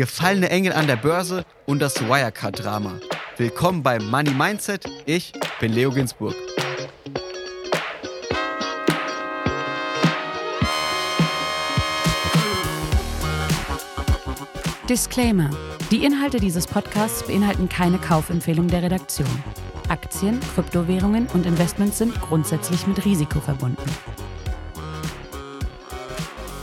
gefallene Engel an der Börse und das Wirecard-Drama. Willkommen bei Money Mindset. Ich bin Leo Ginsburg. Disclaimer. Die Inhalte dieses Podcasts beinhalten keine Kaufempfehlung der Redaktion. Aktien, Kryptowährungen und Investments sind grundsätzlich mit Risiko verbunden.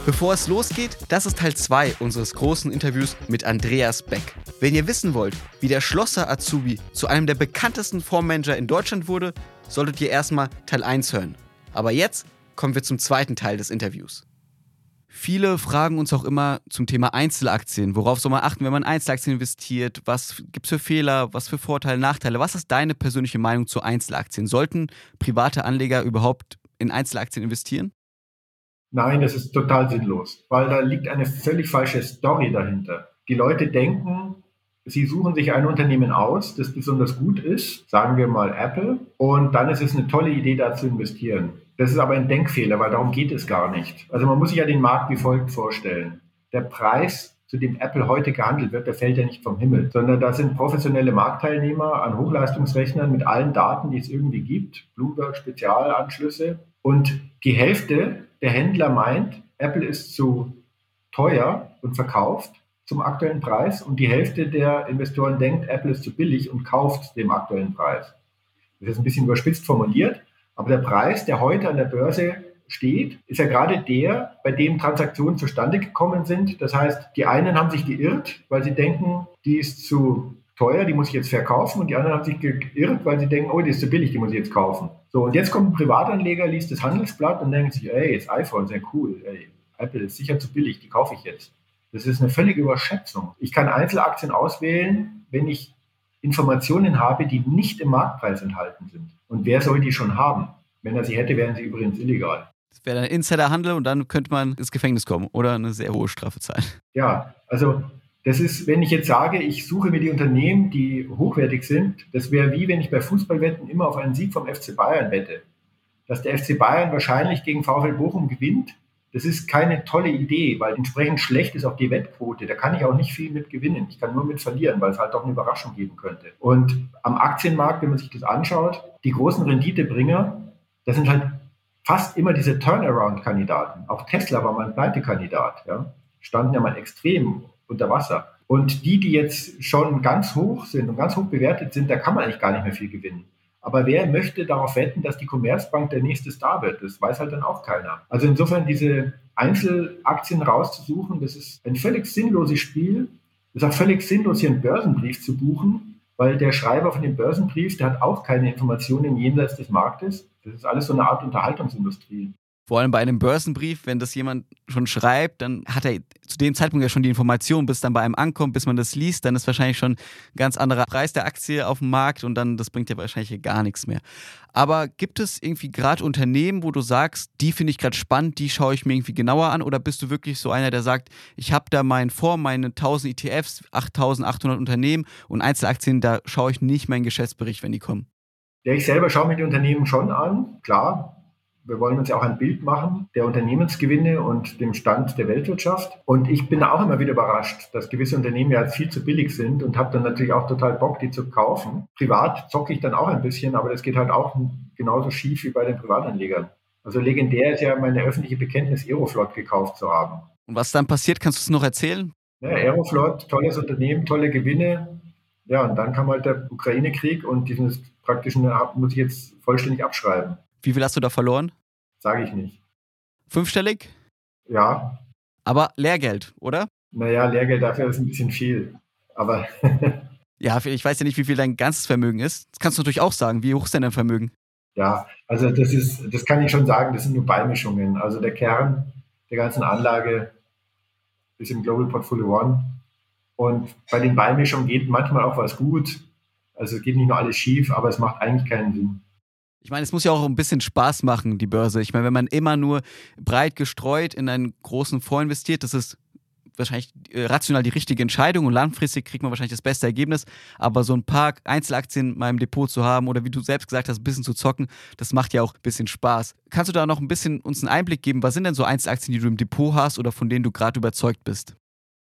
Bevor es losgeht, das ist Teil 2 unseres großen Interviews mit Andreas Beck. Wenn ihr wissen wollt, wie der Schlosser Azubi zu einem der bekanntesten Fondsmanager in Deutschland wurde, solltet ihr erstmal Teil 1 hören. Aber jetzt kommen wir zum zweiten Teil des Interviews. Viele fragen uns auch immer zum Thema Einzelaktien. Worauf soll man achten, wenn man in Einzelaktien investiert? Was gibt es für Fehler? Was für Vorteile, Nachteile? Was ist deine persönliche Meinung zu Einzelaktien? Sollten private Anleger überhaupt in Einzelaktien investieren? Nein, das ist total sinnlos, weil da liegt eine völlig falsche Story dahinter. Die Leute denken, sie suchen sich ein Unternehmen aus, das besonders gut ist, sagen wir mal Apple, und dann ist es eine tolle Idee, da zu investieren. Das ist aber ein Denkfehler, weil darum geht es gar nicht. Also man muss sich ja den Markt wie folgt vorstellen. Der Preis, zu dem Apple heute gehandelt wird, der fällt ja nicht vom Himmel, sondern da sind professionelle Marktteilnehmer an Hochleistungsrechnern mit allen Daten, die es irgendwie gibt, Bloomberg Spezialanschlüsse. Und die Hälfte der Händler meint, Apple ist zu teuer und verkauft zum aktuellen Preis und die Hälfte der Investoren denkt, Apple ist zu billig und kauft dem aktuellen Preis. Das ist ein bisschen überspitzt formuliert, aber der Preis, der heute an der Börse steht, ist ja gerade der, bei dem Transaktionen zustande gekommen sind. Das heißt, die einen haben sich geirrt, weil sie denken, die ist zu teuer, die muss ich jetzt verkaufen und die anderen haben sich geirrt, weil sie denken, oh, die ist zu billig, die muss ich jetzt kaufen. So, und jetzt kommt ein Privatanleger, liest das Handelsblatt und denkt sich, ey, das iPhone, sehr cool, ey, Apple ist sicher zu billig, die kaufe ich jetzt. Das ist eine völlige Überschätzung. Ich kann Einzelaktien auswählen, wenn ich Informationen habe, die nicht im Marktpreis enthalten sind. Und wer soll die schon haben? Wenn er sie hätte, wären sie übrigens illegal. Das wäre ein Insiderhandel und dann könnte man ins Gefängnis kommen oder eine sehr hohe Strafe zahlen. Ja, also das ist, wenn ich jetzt sage, ich suche mir die Unternehmen, die hochwertig sind, das wäre wie wenn ich bei Fußballwetten immer auf einen Sieg vom FC Bayern wette. Dass der FC Bayern wahrscheinlich gegen VfL Bochum gewinnt, das ist keine tolle Idee, weil entsprechend schlecht ist auch die Wettquote. Da kann ich auch nicht viel mit gewinnen. Ich kann nur mit verlieren, weil es halt doch eine Überraschung geben könnte. Und am Aktienmarkt, wenn man sich das anschaut, die großen Renditebringer, das sind halt fast immer diese Turnaround-Kandidaten. Auch Tesla war mal ein Pleitekandidat. Ja? Standen ja mal extrem unter Wasser. Und die, die jetzt schon ganz hoch sind und ganz hoch bewertet sind, da kann man eigentlich gar nicht mehr viel gewinnen. Aber wer möchte darauf wetten, dass die Commerzbank der nächste Star wird? Das weiß halt dann auch keiner. Also insofern diese Einzelaktien rauszusuchen, das ist ein völlig sinnloses Spiel. Es ist auch völlig sinnlos, hier einen Börsenbrief zu buchen, weil der Schreiber von dem Börsenbrief, der hat auch keine Informationen jenseits des Marktes. Das ist alles so eine Art Unterhaltungsindustrie. Vor allem bei einem Börsenbrief, wenn das jemand schon schreibt, dann hat er zu dem Zeitpunkt ja schon die Information, bis dann bei einem ankommt, bis man das liest, dann ist wahrscheinlich schon ein ganz anderer Preis der Aktie auf dem Markt und dann, das bringt ja wahrscheinlich gar nichts mehr. Aber gibt es irgendwie gerade Unternehmen, wo du sagst, die finde ich gerade spannend, die schaue ich mir irgendwie genauer an oder bist du wirklich so einer, der sagt, ich habe da meinen Fonds, meine 1000 ETFs, 8800 Unternehmen und Einzelaktien, da schaue ich nicht meinen Geschäftsbericht, wenn die kommen? Ja, ich selber schaue mir die Unternehmen schon an, klar wir wollen uns ja auch ein Bild machen der Unternehmensgewinne und dem Stand der Weltwirtschaft. Und ich bin auch immer wieder überrascht, dass gewisse Unternehmen ja viel zu billig sind und habe dann natürlich auch total Bock, die zu kaufen. Privat zocke ich dann auch ein bisschen, aber das geht halt auch genauso schief wie bei den Privatanlegern. Also legendär ist ja meine öffentliche Bekenntnis, Aeroflot gekauft zu haben. Und was dann passiert, kannst du es noch erzählen? Ja, Aeroflot, tolles Unternehmen, tolle Gewinne. Ja, und dann kam halt der Ukraine-Krieg und diesen praktischen muss ich jetzt vollständig abschreiben. Wie viel hast du da verloren? Sage ich nicht. Fünfstellig? Ja. Aber Lehrgeld, oder? Naja, Lehrgeld dafür ist ein bisschen viel. Aber. ja, ich weiß ja nicht, wie viel dein ganzes Vermögen ist. Das kannst du natürlich auch sagen. Wie hoch ist denn dein Vermögen? Ja, also das ist, das kann ich schon sagen, das sind nur Beimischungen. Also der Kern der ganzen Anlage ist im Global Portfolio One. Und bei den Beimischungen geht manchmal auch was gut. Also es geht nicht nur alles schief, aber es macht eigentlich keinen Sinn. Ich meine, es muss ja auch ein bisschen Spaß machen, die Börse. Ich meine, wenn man immer nur breit gestreut in einen großen Fonds investiert, das ist wahrscheinlich äh, rational die richtige Entscheidung und langfristig kriegt man wahrscheinlich das beste Ergebnis. Aber so ein paar Einzelaktien in meinem Depot zu haben oder wie du selbst gesagt hast, ein bisschen zu zocken, das macht ja auch ein bisschen Spaß. Kannst du da noch ein bisschen uns einen Einblick geben? Was sind denn so Einzelaktien, die du im Depot hast oder von denen du gerade überzeugt bist?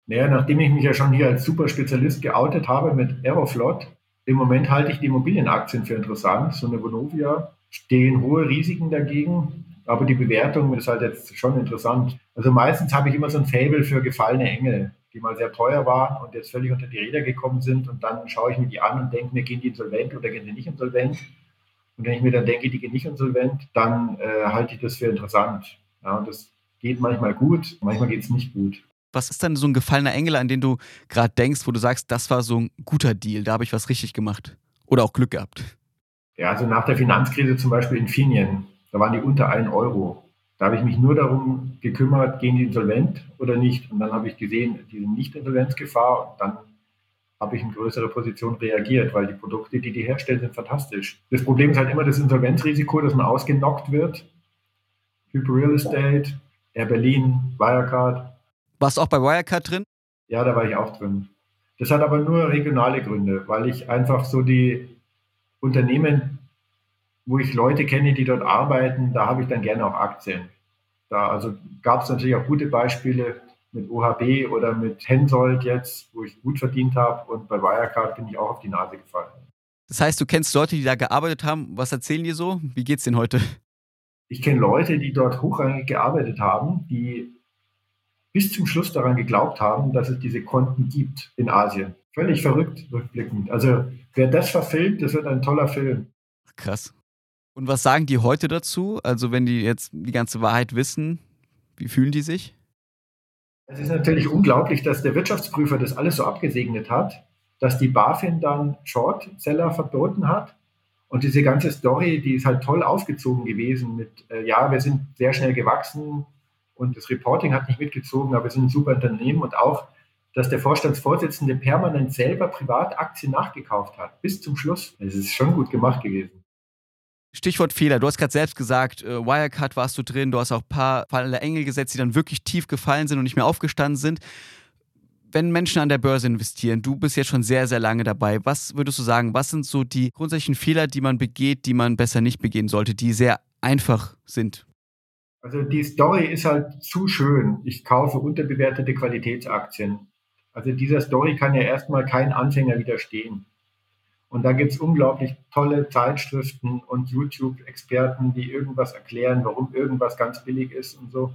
Naja, nachdem ich mich ja schon hier als Superspezialist geoutet habe mit Aeroflot, im Moment halte ich die Immobilienaktien für interessant. So eine Vonovia stehen hohe Risiken dagegen, aber die Bewertung ist halt jetzt schon interessant. Also meistens habe ich immer so ein Fable für gefallene Engel, die mal sehr teuer waren und jetzt völlig unter die Räder gekommen sind und dann schaue ich mir die an und denke mir, gehen die insolvent oder gehen sie nicht insolvent? Und wenn ich mir dann denke, die gehen nicht insolvent, dann äh, halte ich das für interessant. Ja, und das geht manchmal gut, manchmal geht es nicht gut. Was ist denn so ein gefallener Engel, an den du gerade denkst, wo du sagst, das war so ein guter Deal, da habe ich was richtig gemacht? Oder auch Glück gehabt? Ja, also nach der Finanzkrise zum Beispiel in Finien, da waren die unter 1 Euro. Da habe ich mich nur darum gekümmert, gehen die insolvent oder nicht. Und dann habe ich gesehen, die sind nicht Insolvenzgefahr. Und dann habe ich in größere Position reagiert, weil die Produkte, die die herstellen, sind fantastisch. Das Problem ist halt immer das Insolvenzrisiko, dass man ausgenockt wird. Hyper Real Estate, Air Berlin, Wirecard. Warst du auch bei Wirecard drin? Ja, da war ich auch drin. Das hat aber nur regionale Gründe, weil ich einfach so die Unternehmen, wo ich Leute kenne, die dort arbeiten, da habe ich dann gerne auch Aktien. Da also gab es natürlich auch gute Beispiele mit OHB oder mit Hensoldt jetzt, wo ich gut verdient habe und bei Wirecard bin ich auch auf die Nase gefallen. Das heißt, du kennst Leute, die da gearbeitet haben. Was erzählen die so? Wie geht's denen heute? Ich kenne Leute, die dort hochrangig gearbeitet haben, die bis zum Schluss daran geglaubt haben, dass es diese Konten gibt in Asien. Völlig verrückt rückblickend. Also wer das verfilmt, das wird ein toller Film. Krass. Und was sagen die heute dazu? Also wenn die jetzt die ganze Wahrheit wissen, wie fühlen die sich? Es ist natürlich unglaublich, dass der Wirtschaftsprüfer das alles so abgesegnet hat, dass die BaFin dann Shortseller verboten hat. Und diese ganze Story, die ist halt toll aufgezogen gewesen mit, äh, ja, wir sind sehr schnell gewachsen und das Reporting hat nicht mitgezogen, aber wir sind ein super Unternehmen und auch, dass der Vorstandsvorsitzende permanent selber Privataktien nachgekauft hat, bis zum Schluss. Es ist schon gut gemacht gewesen. Stichwort Fehler. Du hast gerade selbst gesagt, äh, Wirecard warst du drin, du hast auch ein paar fallende Engel gesetzt, die dann wirklich tief gefallen sind und nicht mehr aufgestanden sind. Wenn Menschen an der Börse investieren, du bist jetzt schon sehr, sehr lange dabei, was würdest du sagen, was sind so die grundsätzlichen Fehler, die man begeht, die man besser nicht begehen sollte, die sehr einfach sind? Also die Story ist halt zu schön. Ich kaufe unterbewertete Qualitätsaktien. Also dieser Story kann ja erstmal kein Anfänger widerstehen. Und da gibt es unglaublich tolle Zeitschriften und YouTube-Experten, die irgendwas erklären, warum irgendwas ganz billig ist und so.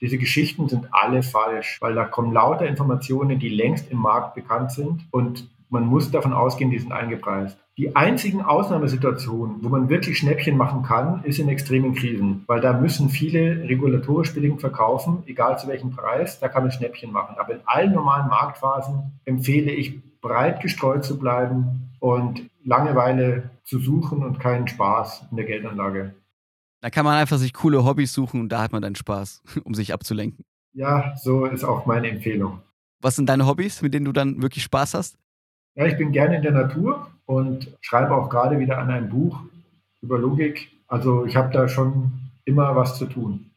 Diese Geschichten sind alle falsch, weil da kommen lauter Informationen, die längst im Markt bekannt sind und man muss davon ausgehen, die sind eingepreist. Die einzigen Ausnahmesituationen, wo man wirklich Schnäppchen machen kann, ist in extremen Krisen, weil da müssen viele regulatorisch bedingt verkaufen, egal zu welchem Preis, da kann man Schnäppchen machen. Aber in allen normalen Marktphasen empfehle ich, breit gestreut zu bleiben, und Langeweile zu suchen und keinen Spaß in der Geldanlage. Da kann man einfach sich coole Hobbys suchen und da hat man dann Spaß, um sich abzulenken. Ja, so ist auch meine Empfehlung. Was sind deine Hobbys, mit denen du dann wirklich Spaß hast? Ja, ich bin gerne in der Natur und schreibe auch gerade wieder an einem Buch über Logik. Also ich habe da schon immer was zu tun.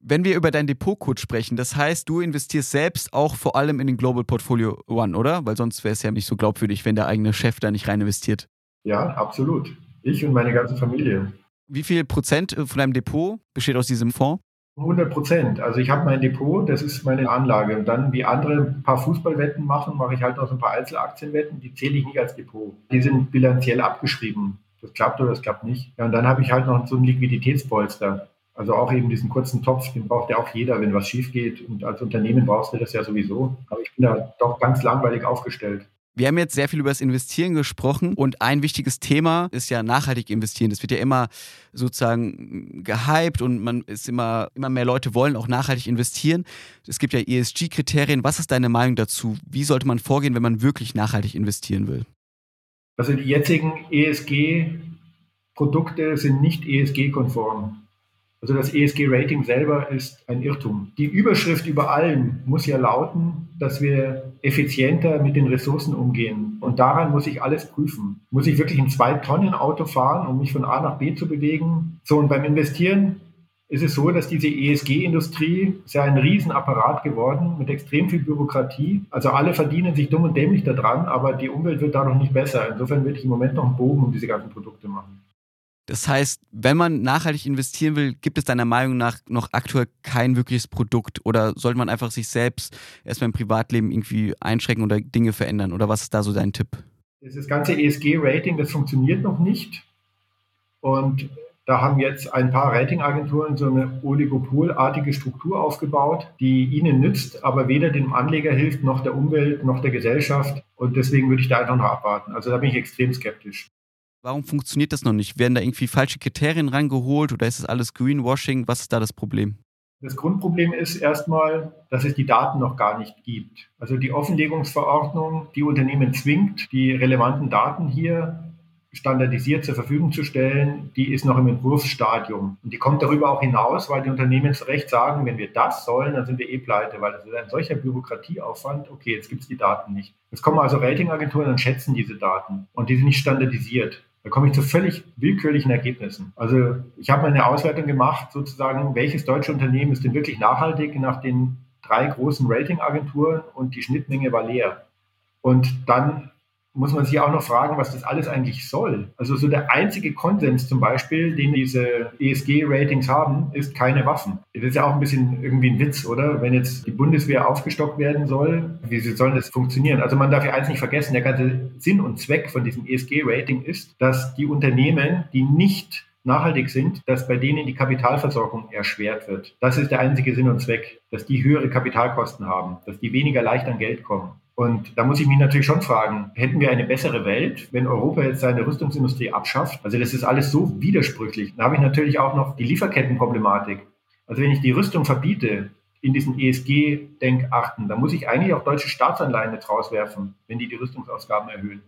Wenn wir über dein Depotcode sprechen, das heißt, du investierst selbst auch vor allem in den Global Portfolio One, oder? Weil sonst wäre es ja nicht so glaubwürdig, wenn der eigene Chef da nicht rein investiert. Ja, absolut. Ich und meine ganze Familie. Wie viel Prozent von deinem Depot besteht aus diesem Fonds? 100 Prozent. Also ich habe mein Depot, das ist meine Anlage. Und dann, wie andere ein paar Fußballwetten machen, mache ich halt noch so ein paar Einzelaktienwetten. Die zähle ich nicht als Depot. Die sind bilanziell abgeschrieben. Das klappt oder das klappt nicht. Ja, und dann habe ich halt noch so ein Liquiditätspolster. Also auch eben diesen kurzen Topf, den braucht ja auch jeder, wenn was schief geht. Und als Unternehmen brauchst du das ja sowieso. Aber ich bin da doch ganz langweilig aufgestellt. Wir haben jetzt sehr viel über das Investieren gesprochen und ein wichtiges Thema ist ja nachhaltig investieren. Das wird ja immer sozusagen gehypt und man ist immer, immer mehr Leute wollen auch nachhaltig investieren. Es gibt ja ESG-Kriterien. Was ist deine Meinung dazu? Wie sollte man vorgehen, wenn man wirklich nachhaltig investieren will? Also die jetzigen ESG-Produkte sind nicht ESG-konform. Also das ESG-Rating selber ist ein Irrtum. Die Überschrift über allem muss ja lauten, dass wir effizienter mit den Ressourcen umgehen. Und daran muss ich alles prüfen. Muss ich wirklich ein Zwei-Tonnen-Auto fahren, um mich von A nach B zu bewegen? So, und beim Investieren ist es so, dass diese ESG-Industrie ist ja ein Riesenapparat geworden mit extrem viel Bürokratie. Also alle verdienen sich dumm und dämlich daran, aber die Umwelt wird dadurch nicht besser. Insofern würde ich im Moment noch einen Bogen um diese ganzen Produkte machen. Das heißt, wenn man nachhaltig investieren will, gibt es deiner Meinung nach noch aktuell kein wirkliches Produkt oder sollte man einfach sich selbst erstmal im Privatleben irgendwie einschränken oder Dinge verändern? Oder was ist da so dein Tipp? Das ganze ESG-Rating, das funktioniert noch nicht. Und da haben jetzt ein paar Ratingagenturen so eine oligopolartige Struktur aufgebaut, die ihnen nützt, aber weder dem Anleger hilft, noch der Umwelt, noch der Gesellschaft. Und deswegen würde ich da einfach noch abwarten. Also da bin ich extrem skeptisch. Warum funktioniert das noch nicht? Werden da irgendwie falsche Kriterien rangeholt oder ist das alles Greenwashing? Was ist da das Problem? Das Grundproblem ist erstmal, dass es die Daten noch gar nicht gibt. Also die Offenlegungsverordnung, die Unternehmen zwingt, die relevanten Daten hier standardisiert zur Verfügung zu stellen, die ist noch im Entwurfsstadium. Und die kommt darüber auch hinaus, weil die Unternehmen zu Recht sagen, wenn wir das sollen, dann sind wir eh pleite, weil das ist ein solcher Bürokratieaufwand. Okay, jetzt gibt es die Daten nicht. Jetzt kommen also Ratingagenturen und schätzen diese Daten und die sind nicht standardisiert. Da komme ich zu völlig willkürlichen Ergebnissen. Also ich habe mal eine Auswertung gemacht, sozusagen, welches deutsche Unternehmen ist denn wirklich nachhaltig nach den drei großen Ratingagenturen und die Schnittmenge war leer. Und dann muss man sich auch noch fragen, was das alles eigentlich soll. Also so der einzige Konsens zum Beispiel, den diese ESG-Ratings haben, ist keine Waffen. Das ist ja auch ein bisschen irgendwie ein Witz, oder? Wenn jetzt die Bundeswehr aufgestockt werden soll, wie soll das funktionieren? Also man darf ja eins nicht vergessen, der ganze Sinn und Zweck von diesem ESG-Rating ist, dass die Unternehmen, die nicht nachhaltig sind, dass bei denen die Kapitalversorgung erschwert wird. Das ist der einzige Sinn und Zweck, dass die höhere Kapitalkosten haben, dass die weniger leicht an Geld kommen. Und da muss ich mich natürlich schon fragen, hätten wir eine bessere Welt, wenn Europa jetzt seine Rüstungsindustrie abschafft? Also das ist alles so widersprüchlich. Da habe ich natürlich auch noch die Lieferkettenproblematik. Also wenn ich die Rüstung verbiete in diesen ESG-Denkachten, dann muss ich eigentlich auch deutsche Staatsanleihen jetzt rauswerfen, wenn die die Rüstungsausgaben erhöhen.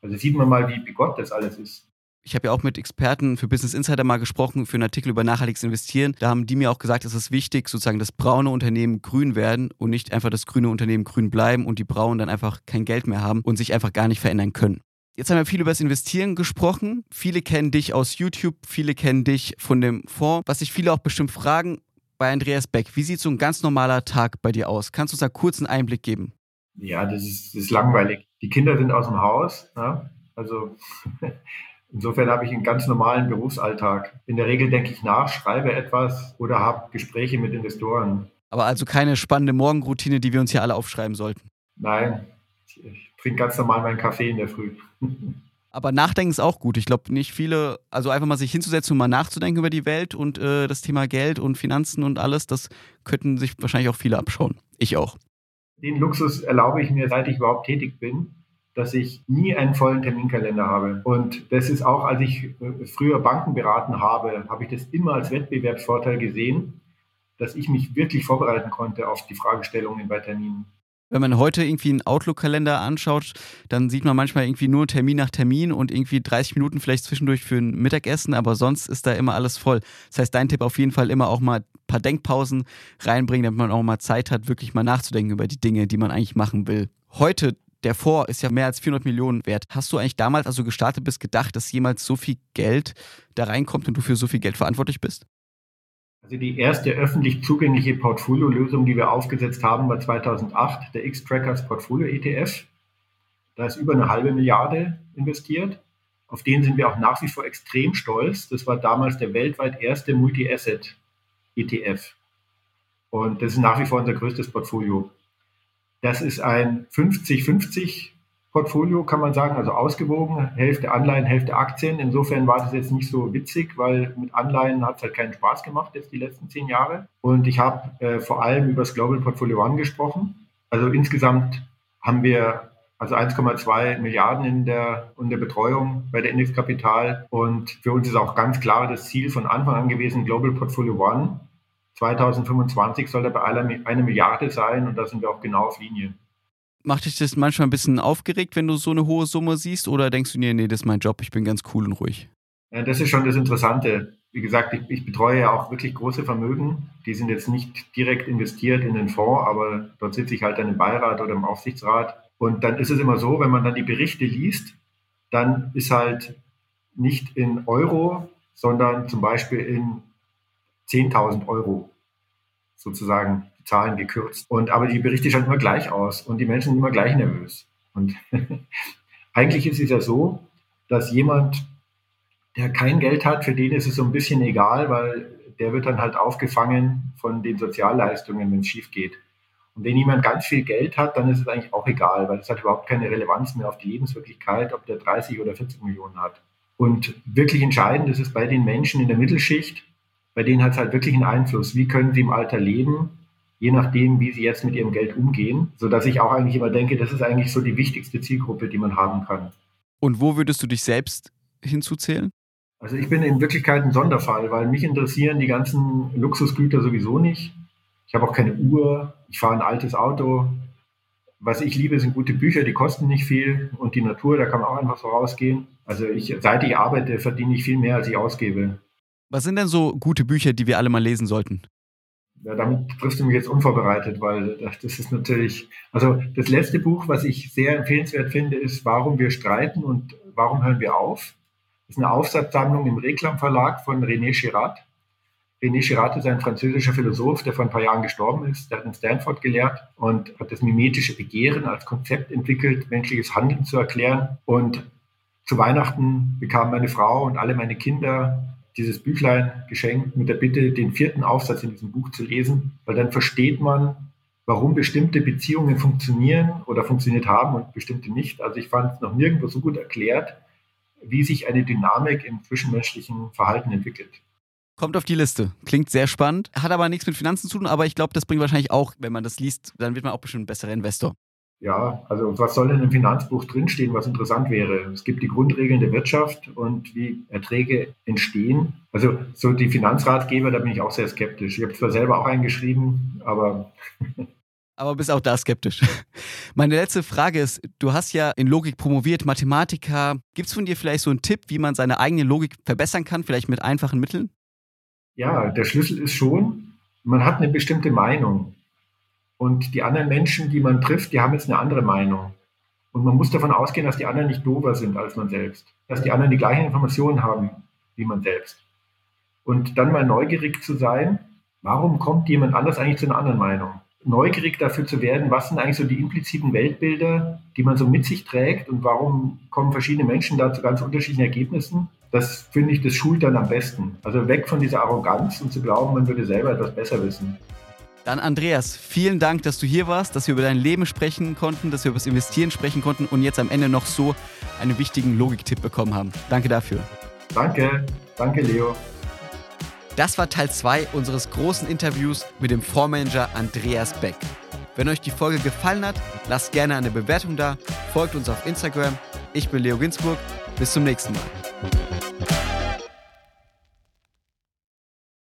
Also sieht man mal, wie bigott das alles ist ich habe ja auch mit Experten für Business Insider mal gesprochen für einen Artikel über nachhaltiges Investieren. Da haben die mir auch gesagt, es ist wichtig, sozusagen, dass braune Unternehmen grün werden und nicht einfach das grüne Unternehmen grün bleiben und die braunen dann einfach kein Geld mehr haben und sich einfach gar nicht verändern können. Jetzt haben wir viel über das Investieren gesprochen. Viele kennen dich aus YouTube, viele kennen dich von dem Fonds. Was sich viele auch bestimmt fragen, bei Andreas Beck, wie sieht so ein ganz normaler Tag bei dir aus? Kannst du uns da kurz einen Einblick geben? Ja, das ist, das ist langweilig. Die Kinder sind aus dem Haus. Ja? Also Insofern habe ich einen ganz normalen Berufsalltag. In der Regel denke ich nach, schreibe etwas oder habe Gespräche mit Investoren. Aber also keine spannende Morgenroutine, die wir uns hier alle aufschreiben sollten. Nein, ich trinke ganz normal meinen Kaffee in der Früh. Aber Nachdenken ist auch gut. Ich glaube, nicht viele, also einfach mal sich hinzusetzen und mal nachzudenken über die Welt und äh, das Thema Geld und Finanzen und alles, das könnten sich wahrscheinlich auch viele abschauen. Ich auch. Den Luxus erlaube ich mir, seit ich überhaupt tätig bin dass ich nie einen vollen Terminkalender habe. Und das ist auch, als ich äh, früher Banken beraten habe, habe ich das immer als Wettbewerbsvorteil gesehen, dass ich mich wirklich vorbereiten konnte auf die Fragestellungen bei Terminen. Wenn man heute irgendwie einen Outlook-Kalender anschaut, dann sieht man manchmal irgendwie nur Termin nach Termin und irgendwie 30 Minuten vielleicht zwischendurch für ein Mittagessen, aber sonst ist da immer alles voll. Das heißt, dein Tipp auf jeden Fall immer auch mal ein paar Denkpausen reinbringen, damit man auch mal Zeit hat, wirklich mal nachzudenken über die Dinge, die man eigentlich machen will. Heute der Fonds ist ja mehr als 400 Millionen wert. Hast du eigentlich damals, als du gestartet bist, gedacht, dass jemals so viel Geld da reinkommt und du für so viel Geld verantwortlich bist? Also die erste öffentlich zugängliche Portfoliolösung, die wir aufgesetzt haben, war 2008 der X-Trackers Portfolio ETF. Da ist über eine halbe Milliarde investiert. Auf den sind wir auch nach wie vor extrem stolz. Das war damals der weltweit erste Multi-Asset ETF. Und das ist nach wie vor unser größtes Portfolio. Das ist ein 50-50 Portfolio, kann man sagen, also ausgewogen, Hälfte Anleihen, Hälfte Aktien. Insofern war das jetzt nicht so witzig, weil mit Anleihen hat es halt keinen Spaß gemacht jetzt die letzten zehn Jahre. Und ich habe äh, vor allem über das Global Portfolio One gesprochen. Also insgesamt haben wir also 1,2 Milliarden in der, in der Betreuung bei der Indexkapital. Und für uns ist auch ganz klar das Ziel von Anfang an gewesen, Global Portfolio One 2025 soll er bei einer Milliarde sein und da sind wir auch genau auf Linie. Macht dich das manchmal ein bisschen aufgeregt, wenn du so eine hohe Summe siehst oder denkst du dir, nee, das ist mein Job, ich bin ganz cool und ruhig? Ja, das ist schon das Interessante. Wie gesagt, ich, ich betreue ja auch wirklich große Vermögen. Die sind jetzt nicht direkt investiert in den Fonds, aber dort sitze ich halt dann im Beirat oder im Aufsichtsrat. Und dann ist es immer so, wenn man dann die Berichte liest, dann ist halt nicht in Euro, sondern zum Beispiel in 10.000 Euro sozusagen die Zahlen gekürzt. Und aber die Berichte schauen immer gleich aus und die Menschen sind immer gleich nervös. Und eigentlich ist es ja so, dass jemand der kein Geld hat, für den ist es so ein bisschen egal, weil der wird dann halt aufgefangen von den Sozialleistungen, wenn es schief geht. Und wenn jemand ganz viel Geld hat, dann ist es eigentlich auch egal, weil es hat überhaupt keine Relevanz mehr auf die Lebenswirklichkeit, ob der 30 oder 40 Millionen hat. Und wirklich entscheidend ist es bei den Menschen in der Mittelschicht, bei denen hat es halt wirklich einen Einfluss. Wie können sie im Alter leben, je nachdem, wie sie jetzt mit ihrem Geld umgehen, sodass ich auch eigentlich immer denke, das ist eigentlich so die wichtigste Zielgruppe, die man haben kann. Und wo würdest du dich selbst hinzuzählen? Also ich bin in Wirklichkeit ein Sonderfall, weil mich interessieren die ganzen Luxusgüter sowieso nicht. Ich habe auch keine Uhr, ich fahre ein altes Auto. Was ich liebe, sind gute Bücher, die kosten nicht viel und die Natur, da kann man auch einfach so rausgehen. Also ich, seit ich arbeite, verdiene ich viel mehr, als ich ausgebe. Was sind denn so gute Bücher, die wir alle mal lesen sollten? Ja, damit triffst du mich jetzt unvorbereitet, weil das ist natürlich, also das letzte Buch, was ich sehr empfehlenswert finde, ist Warum wir streiten und warum hören wir auf. Das ist eine Aufsatzsammlung im Reklam Verlag von René Girard. René Girard ist ein französischer Philosoph, der vor ein paar Jahren gestorben ist. Der hat in Stanford gelehrt und hat das mimetische Begehren als Konzept entwickelt, menschliches Handeln zu erklären. Und zu Weihnachten bekamen meine Frau und alle meine Kinder dieses Büchlein geschenkt mit der Bitte, den vierten Aufsatz in diesem Buch zu lesen, weil dann versteht man, warum bestimmte Beziehungen funktionieren oder funktioniert haben und bestimmte nicht. Also ich fand es noch nirgendwo so gut erklärt, wie sich eine Dynamik im zwischenmenschlichen Verhalten entwickelt. Kommt auf die Liste. Klingt sehr spannend. Hat aber nichts mit Finanzen zu tun, aber ich glaube, das bringt wahrscheinlich auch, wenn man das liest, dann wird man auch bestimmt ein besserer Investor. Ja, also was soll denn im Finanzbuch drinstehen, was interessant wäre? Es gibt die Grundregeln der Wirtschaft und wie Erträge entstehen. Also so die Finanzratgeber, da bin ich auch sehr skeptisch. Ich habe zwar selber auch eingeschrieben, aber aber bist auch da skeptisch. Meine letzte Frage ist, du hast ja in Logik promoviert, Mathematiker. Gibt es von dir vielleicht so einen Tipp, wie man seine eigene Logik verbessern kann, vielleicht mit einfachen Mitteln? Ja, der Schlüssel ist schon, man hat eine bestimmte Meinung. Und die anderen Menschen, die man trifft, die haben jetzt eine andere Meinung. Und man muss davon ausgehen, dass die anderen nicht dover sind als man selbst. Dass die anderen die gleichen Informationen haben wie man selbst. Und dann mal neugierig zu sein, warum kommt jemand anders eigentlich zu einer anderen Meinung? neugierig dafür zu werden, was sind eigentlich so die impliziten Weltbilder, die man so mit sich trägt und warum kommen verschiedene Menschen da zu ganz unterschiedlichen Ergebnissen. Das finde ich, das schult dann am besten. Also weg von dieser Arroganz und zu glauben, man würde selber etwas besser wissen. Dann Andreas, vielen Dank, dass du hier warst, dass wir über dein Leben sprechen konnten, dass wir über das Investieren sprechen konnten und jetzt am Ende noch so einen wichtigen Logiktipp bekommen haben. Danke dafür. Danke, danke Leo. Das war Teil 2 unseres großen Interviews mit dem Fondsmanager Andreas Beck. Wenn euch die Folge gefallen hat, lasst gerne eine Bewertung da, folgt uns auf Instagram. Ich bin Leo Ginsburg. Bis zum nächsten Mal.